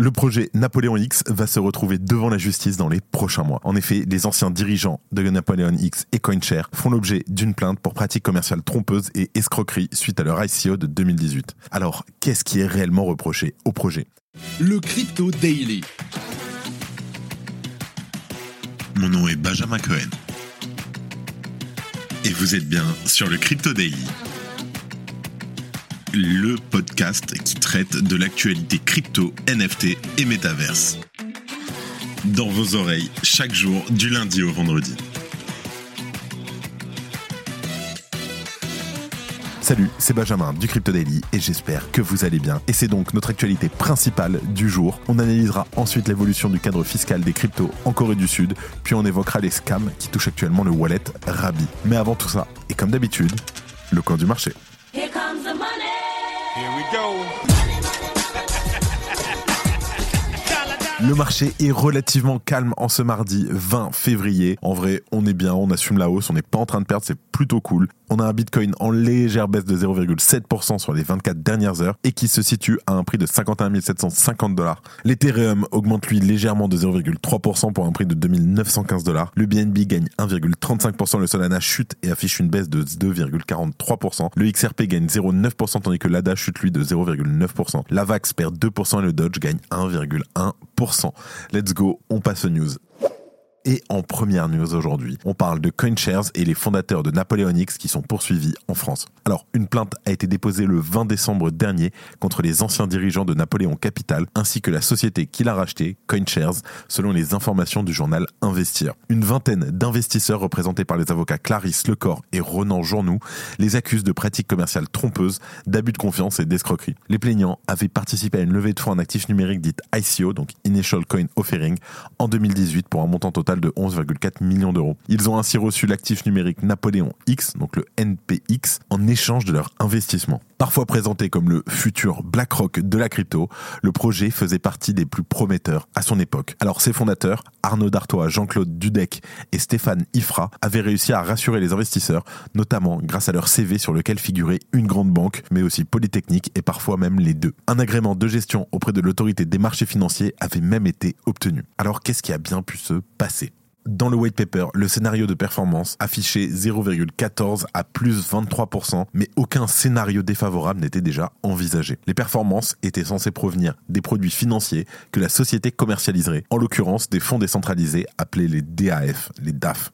Le projet Napoléon X va se retrouver devant la justice dans les prochains mois. En effet, les anciens dirigeants de Napoléon X et CoinShare font l'objet d'une plainte pour pratiques commerciales trompeuses et escroqueries suite à leur ICO de 2018. Alors, qu'est-ce qui est réellement reproché au projet? Le Crypto Daily. Mon nom est Benjamin Cohen. Et vous êtes bien sur le Crypto Daily le podcast qui traite de l'actualité crypto, NFT et métaverse. Dans vos oreilles, chaque jour, du lundi au vendredi. Salut, c'est Benjamin du Crypto Daily et j'espère que vous allez bien. Et c'est donc notre actualité principale du jour. On analysera ensuite l'évolution du cadre fiscal des cryptos en Corée du Sud, puis on évoquera les scams qui touchent actuellement le wallet Rabi. Mais avant tout ça, et comme d'habitude, le coin du marché. Le marché est relativement calme en ce mardi 20 février. En vrai, on est bien, on assume la hausse, on n'est pas en train de perdre, plutôt cool. On a un Bitcoin en légère baisse de 0,7% sur les 24 dernières heures et qui se situe à un prix de 51 750 dollars. L'Ethereum augmente lui légèrement de 0,3% pour un prix de 2915 dollars. Le BNB gagne 1,35%, le Solana chute et affiche une baisse de 2,43%. Le XRP gagne 0,9% tandis que l'ADA chute lui de 0,9%. L'AVAX perd 2% et le Dodge gagne 1,1%. Let's go, on passe aux news. Et en première news aujourd'hui, on parle de CoinShares et les fondateurs de Napoleon X qui sont poursuivis en France. Alors, une plainte a été déposée le 20 décembre dernier contre les anciens dirigeants de Napoléon Capital ainsi que la société qui l'a racheté, CoinShares, selon les informations du journal Investir. Une vingtaine d'investisseurs représentés par les avocats Clarisse Lecor et Ronan Journoux les accusent de pratiques commerciales trompeuses, d'abus de confiance et d'escroquerie. Les plaignants avaient participé à une levée de fonds en actifs numériques dite ICO, donc Initial Coin Offering, en 2018 pour un montant total de 11,4 millions d'euros. Ils ont ainsi reçu l'actif numérique Napoléon X, donc le NPX, en échange de leur investissement. Parfois présenté comme le futur BlackRock de la crypto, le projet faisait partie des plus prometteurs à son époque. Alors ses fondateurs, Arnaud Dartois, Jean-Claude Dudek et Stéphane Ifra, avaient réussi à rassurer les investisseurs, notamment grâce à leur CV sur lequel figurait une grande banque, mais aussi Polytechnique et parfois même les deux. Un agrément de gestion auprès de l'autorité des marchés financiers avait même été obtenu. Alors qu'est-ce qui a bien pu se passer? Dans le white paper, le scénario de performance affichait 0,14 à plus 23%, mais aucun scénario défavorable n'était déjà envisagé. Les performances étaient censées provenir des produits financiers que la société commercialiserait, en l'occurrence des fonds décentralisés appelés les DAF, les DAF.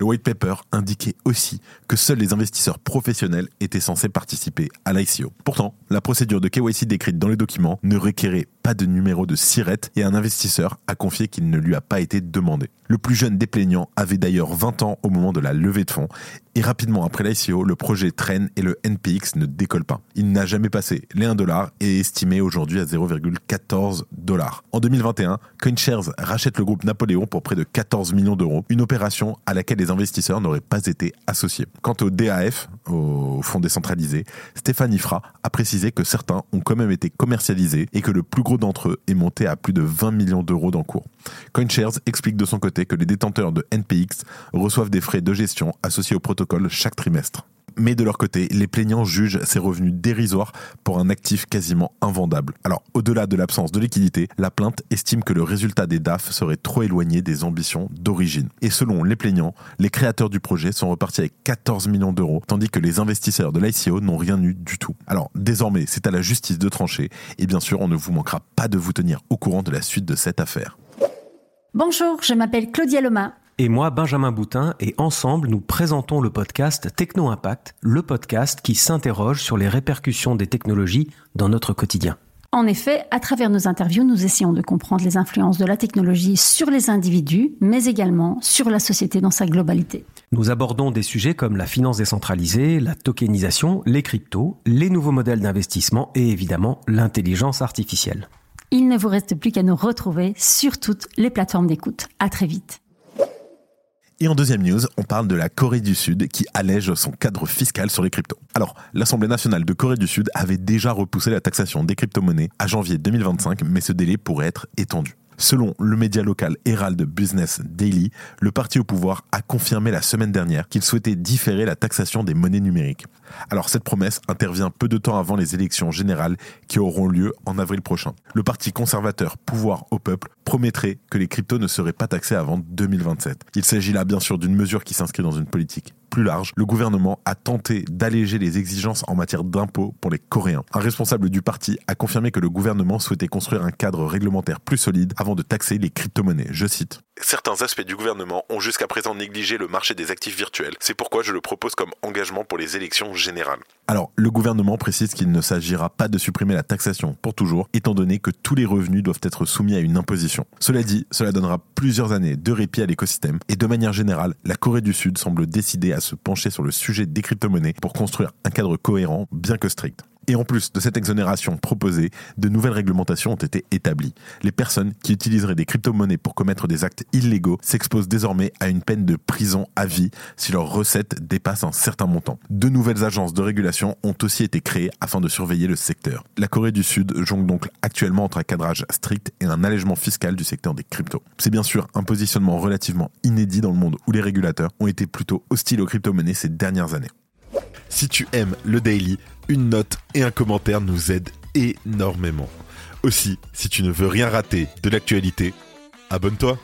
Le white paper indiquait aussi que seuls les investisseurs professionnels étaient censés participer à l'ICO. Pourtant, la procédure de KYC décrite dans les documents ne requérait pas de numéro de SIRET et un investisseur a confié qu'il ne lui a pas été demandé. Le plus des plaignants avait d'ailleurs 20 ans au moment de la levée de fonds et rapidement après l'ICO, le projet traîne et le NPX ne décolle pas. Il n'a jamais passé les 1 dollar et est estimé aujourd'hui à 0,14 dollars. En 2021, CoinShares rachète le groupe Napoléon pour près de 14 millions d'euros, une opération à laquelle les investisseurs n'auraient pas été associés. Quant au DAF, au fonds décentralisé, Stéphane Ifra a précisé que certains ont quand même été commercialisés et que le plus gros d'entre eux est monté à plus de 20 millions d'euros d'encours. CoinShares explique de son côté que les détenteurs de NPX reçoivent des frais de gestion associés au protocole chaque trimestre. Mais de leur côté, les plaignants jugent ces revenus dérisoires pour un actif quasiment invendable. Alors, au-delà de l'absence de liquidité, la plainte estime que le résultat des DAF serait trop éloigné des ambitions d'origine. Et selon les plaignants, les créateurs du projet sont repartis avec 14 millions d'euros, tandis que les investisseurs de l'ICO n'ont rien eu du tout. Alors, désormais, c'est à la justice de trancher, et bien sûr, on ne vous manquera pas de vous tenir au courant de la suite de cette affaire. Bonjour, je m'appelle Claudia Loma et moi Benjamin Boutin et ensemble nous présentons le podcast Techno Impact, le podcast qui s'interroge sur les répercussions des technologies dans notre quotidien. En effet, à travers nos interviews, nous essayons de comprendre les influences de la technologie sur les individus, mais également sur la société dans sa globalité. Nous abordons des sujets comme la finance décentralisée, la tokenisation, les cryptos, les nouveaux modèles d'investissement et évidemment l'intelligence artificielle. Il ne vous reste plus qu'à nous retrouver sur toutes les plateformes d'écoute. À très vite. Et en deuxième news, on parle de la Corée du Sud qui allège son cadre fiscal sur les cryptos. Alors, l'Assemblée nationale de Corée du Sud avait déjà repoussé la taxation des crypto-monnaies à janvier 2025, mais ce délai pourrait être étendu. Selon le média local Herald Business Daily, le parti au pouvoir a confirmé la semaine dernière qu'il souhaitait différer la taxation des monnaies numériques. Alors cette promesse intervient peu de temps avant les élections générales qui auront lieu en avril prochain. Le parti conservateur Pouvoir au peuple promettrait que les cryptos ne seraient pas taxés avant 2027. Il s'agit là bien sûr d'une mesure qui s'inscrit dans une politique plus large, le gouvernement a tenté d'alléger les exigences en matière d'impôts pour les Coréens. Un responsable du parti a confirmé que le gouvernement souhaitait construire un cadre réglementaire plus solide avant de taxer les crypto-monnaies. Je cite. Certains aspects du gouvernement ont jusqu'à présent négligé le marché des actifs virtuels. C'est pourquoi je le propose comme engagement pour les élections générales. Alors, le gouvernement précise qu'il ne s'agira pas de supprimer la taxation pour toujours, étant donné que tous les revenus doivent être soumis à une imposition. Cela dit, cela donnera plusieurs années de répit à l'écosystème, et de manière générale, la Corée du Sud semble décidée à se pencher sur le sujet des crypto-monnaies pour construire un cadre cohérent, bien que strict. Et en plus de cette exonération proposée, de nouvelles réglementations ont été établies. Les personnes qui utiliseraient des crypto-monnaies pour commettre des actes illégaux s'exposent désormais à une peine de prison à vie si leurs recettes dépassent un certain montant. De nouvelles agences de régulation ont aussi été créées afin de surveiller le secteur. La Corée du Sud jongle donc actuellement entre un cadrage strict et un allègement fiscal du secteur des cryptos. C'est bien sûr un positionnement relativement inédit dans le monde où les régulateurs ont été plutôt hostiles aux crypto-monnaies ces dernières années. Si tu aimes le daily, une note et un commentaire nous aident énormément. Aussi, si tu ne veux rien rater de l'actualité, abonne-toi.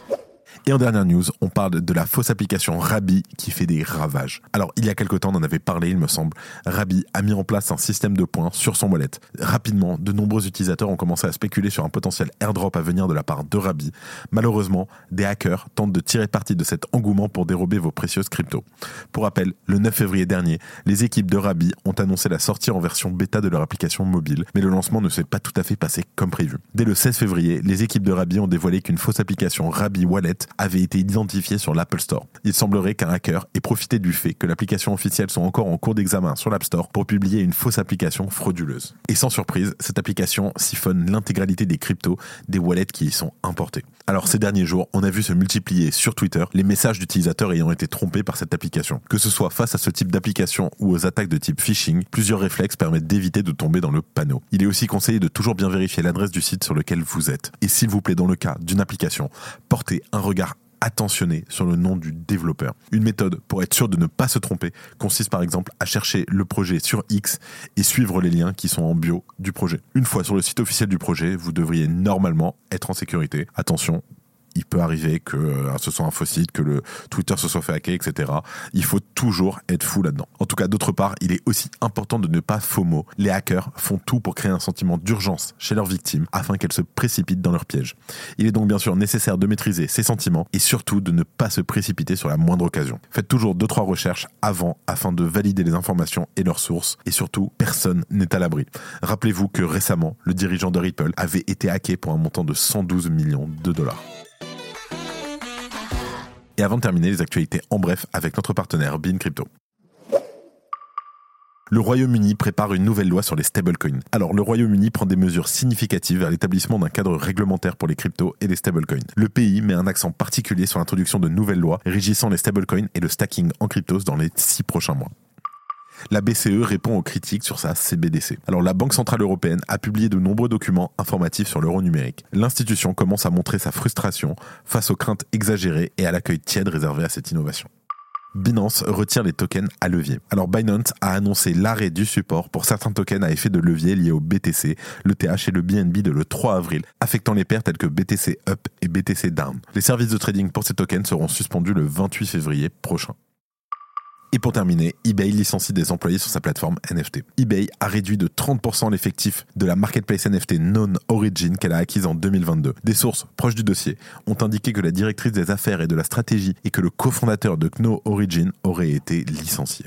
Et en dernière news, on parle de la fausse application Rabi qui fait des ravages. Alors, il y a quelque temps, on en avait parlé, il me semble. Rabi a mis en place un système de points sur son wallet. Rapidement, de nombreux utilisateurs ont commencé à spéculer sur un potentiel airdrop à venir de la part de Rabi. Malheureusement, des hackers tentent de tirer parti de cet engouement pour dérober vos précieuses cryptos. Pour rappel, le 9 février dernier, les équipes de Rabi ont annoncé la sortie en version bêta de leur application mobile, mais le lancement ne s'est pas tout à fait passé comme prévu. Dès le 16 février, les équipes de Rabi ont dévoilé qu'une fausse application Rabi Wallet avait été identifié sur l'Apple Store. Il semblerait qu'un hacker ait profité du fait que l'application officielle soit encore en cours d'examen sur l'App Store pour publier une fausse application frauduleuse. Et sans surprise, cette application siphonne l'intégralité des cryptos des wallets qui y sont importés. Alors ces derniers jours, on a vu se multiplier sur Twitter les messages d'utilisateurs ayant été trompés par cette application. Que ce soit face à ce type d'application ou aux attaques de type phishing, plusieurs réflexes permettent d'éviter de tomber dans le panneau. Il est aussi conseillé de toujours bien vérifier l'adresse du site sur lequel vous êtes. Et s'il vous plaît, dans le cas d'une application, portez un regard attentionné sur le nom du développeur. Une méthode pour être sûr de ne pas se tromper consiste par exemple à chercher le projet sur X et suivre les liens qui sont en bio du projet. Une fois sur le site officiel du projet, vous devriez normalement être en sécurité. Attention, il peut arriver que euh, ce soit un faux site, que le Twitter se soit fait hacker, etc. Il faut toujours être fou là-dedans. En tout cas, d'autre part, il est aussi important de ne pas FOMO. Les hackers font tout pour créer un sentiment d'urgence chez leurs victimes afin qu'elles se précipitent dans leur piège. Il est donc bien sûr nécessaire de maîtriser ces sentiments et surtout de ne pas se précipiter sur la moindre occasion. Faites toujours deux trois recherches avant afin de valider les informations et leurs sources et surtout personne n'est à l'abri. Rappelez-vous que récemment, le dirigeant de Ripple avait été hacké pour un montant de 112 millions de dollars. Et avant de terminer, les actualités en bref avec notre partenaire Bean Crypto. Le Royaume-Uni prépare une nouvelle loi sur les stablecoins. Alors, le Royaume-Uni prend des mesures significatives vers l'établissement d'un cadre réglementaire pour les cryptos et les stablecoins. Le pays met un accent particulier sur l'introduction de nouvelles lois régissant les stablecoins et le stacking en cryptos dans les six prochains mois. La BCE répond aux critiques sur sa CBDC. Alors la Banque Centrale Européenne a publié de nombreux documents informatifs sur l'euro numérique. L'institution commence à montrer sa frustration face aux craintes exagérées et à l'accueil tiède réservé à cette innovation. Binance retire les tokens à levier. Alors Binance a annoncé l'arrêt du support pour certains tokens à effet de levier liés au BTC, le TH et le BNB de le 3 avril, affectant les paires telles que BTC Up et BTC Down. Les services de trading pour ces tokens seront suspendus le 28 février prochain. Et pour terminer, eBay licencie des employés sur sa plateforme NFT. eBay a réduit de 30% l'effectif de la marketplace NFT Non-Origin qu'elle a acquise en 2022. Des sources proches du dossier ont indiqué que la directrice des affaires et de la stratégie et que le cofondateur de Kno Origin auraient été licenciés.